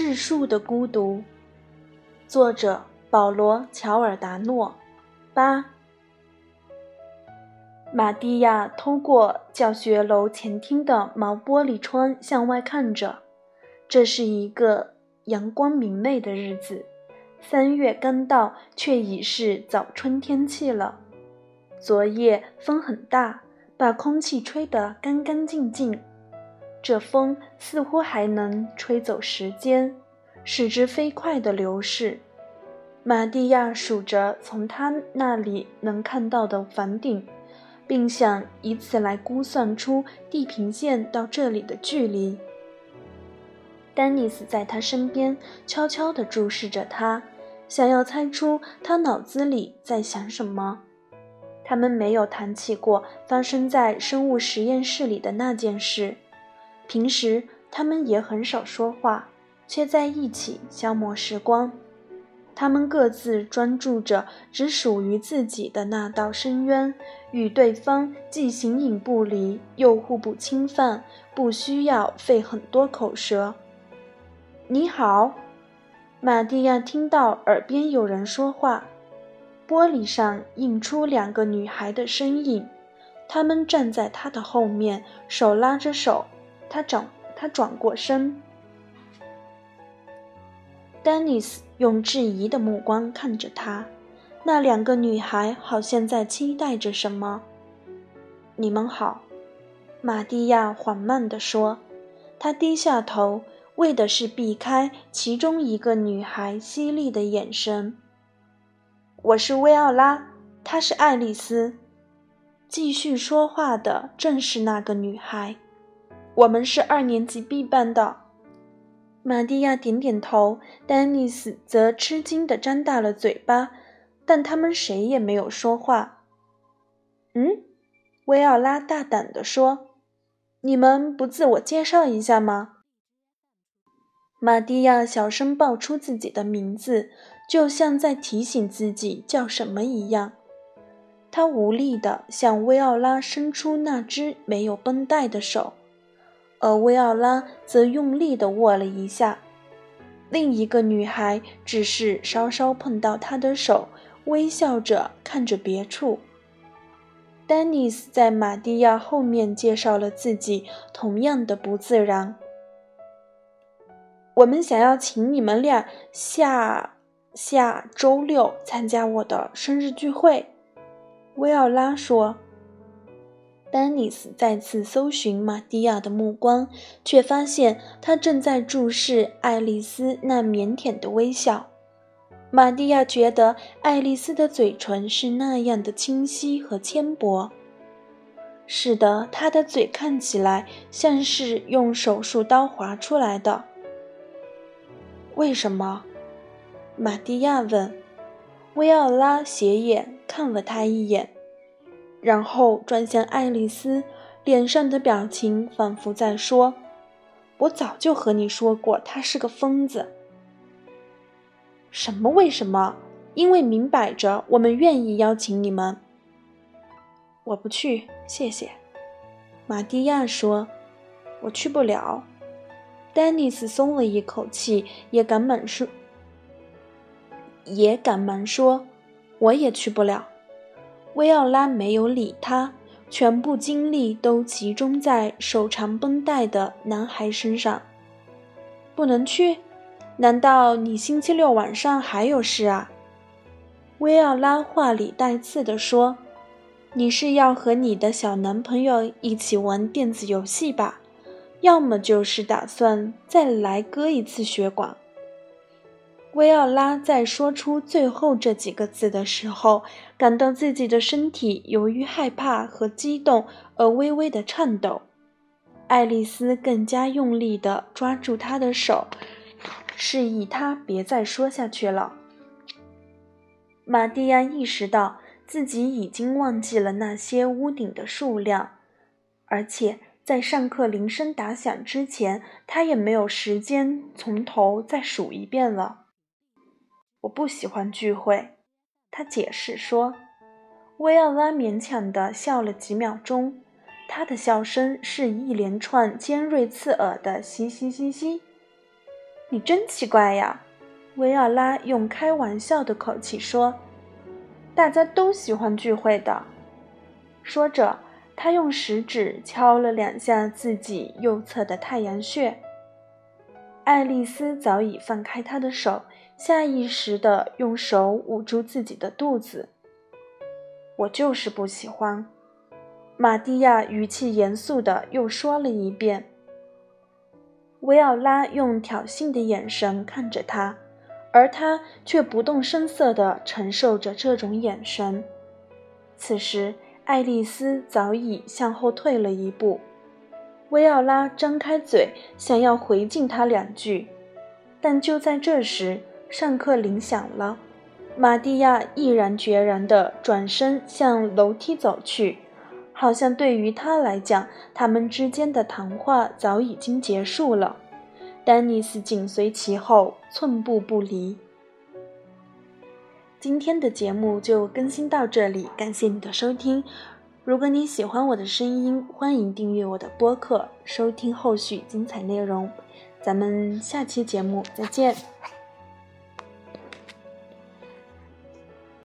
质数的孤独。作者：保罗·乔尔达诺。八。玛蒂亚通过教学楼前厅的毛玻璃窗向外看着。这是一个阳光明媚的日子，三月刚到，却已是早春天气了。昨夜风很大，把空气吹得干干净净。这风似乎还能吹走时间，使之飞快地流逝。玛蒂亚数着从他那里能看到的房顶。并想以此来估算出地平线到这里的距离。丹尼斯在他身边悄悄地注视着他，想要猜出他脑子里在想什么。他们没有谈起过发生在生物实验室里的那件事，平时他们也很少说话，却在一起消磨时光。他们各自专注着只属于自己的那道深渊，与对方既形影不离，又互不侵犯，不需要费很多口舌。你好，玛蒂亚听到耳边有人说话，玻璃上映出两个女孩的身影，她们站在他的后面，手拉着手。他转，他转过身。丹尼斯用质疑的目光看着他，那两个女孩好像在期待着什么。你们好，玛蒂亚缓慢地说。她低下头，为的是避开其中一个女孩犀利的眼神。我是薇奥拉，她是爱丽丝。继续说话的正是那个女孩。我们是二年级 B 班的。玛蒂亚点点头，丹尼斯则吃惊地张大了嘴巴，但他们谁也没有说话。嗯，薇奥拉大胆地说：“你们不自我介绍一下吗？”玛蒂亚小声报出自己的名字，就像在提醒自己叫什么一样。他无力地向薇奥拉伸出那只没有绷带的手。而薇奥拉则用力地握了一下，另一个女孩只是稍稍碰到他的手，微笑着看着别处。丹尼斯在玛蒂亚后面介绍了自己，同样的不自然。我们想要请你们俩下下周六参加我的生日聚会，薇奥拉说。丹尼斯再次搜寻玛蒂亚的目光，却发现她正在注视爱丽丝那腼腆的微笑。玛蒂亚觉得爱丽丝的嘴唇是那样的清晰和纤薄，使得她的嘴看起来像是用手术刀划出来的。为什么？玛蒂亚问。薇奥拉斜眼看了他一眼。然后转向爱丽丝，脸上的表情仿佛在说：“我早就和你说过，他是个疯子。”什么？为什么？因为明摆着，我们愿意邀请你们。我不去，谢谢。玛蒂亚说：“我去不了。”丹尼斯松了一口气，也赶忙说：“也赶忙说，我也去不了。”薇奥拉没有理他，全部精力都集中在手长绷带的男孩身上。不能去？难道你星期六晚上还有事啊？薇奥拉话里带刺地说：“你是要和你的小男朋友一起玩电子游戏吧？要么就是打算再来割一次血管。”薇奥拉在说出最后这几个字的时候，感到自己的身体由于害怕和激动而微微的颤抖。爱丽丝更加用力地抓住他的手，示意他别再说下去了。玛蒂亚意识到自己已经忘记了那些屋顶的数量，而且在上课铃声打响之前，他也没有时间从头再数一遍了。我不喜欢聚会，他解释说。薇奥拉勉强地笑了几秒钟，她的笑声是一连串尖锐刺耳的“嘻嘻嘻嘻”。你真奇怪呀，薇尔拉用开玩笑的口气说：“大家都喜欢聚会的。”说着，他用食指敲了两下自己右侧的太阳穴。爱丽丝早已放开他的手，下意识地用手捂住自己的肚子。我就是不喜欢。玛蒂亚语气严肃地又说了一遍。维奥拉用挑衅的眼神看着他，而他却不动声色地承受着这种眼神。此时，爱丽丝早已向后退了一步。维奥拉张开嘴想要回敬他两句，但就在这时，上课铃响了。玛蒂亚毅然决然地转身向楼梯走去，好像对于他来讲，他们之间的谈话早已经结束了。丹尼斯紧随其后，寸步不离。今天的节目就更新到这里，感谢你的收听。如果你喜欢我的声音，欢迎订阅我的播客，收听后续精彩内容。咱们下期节目再见。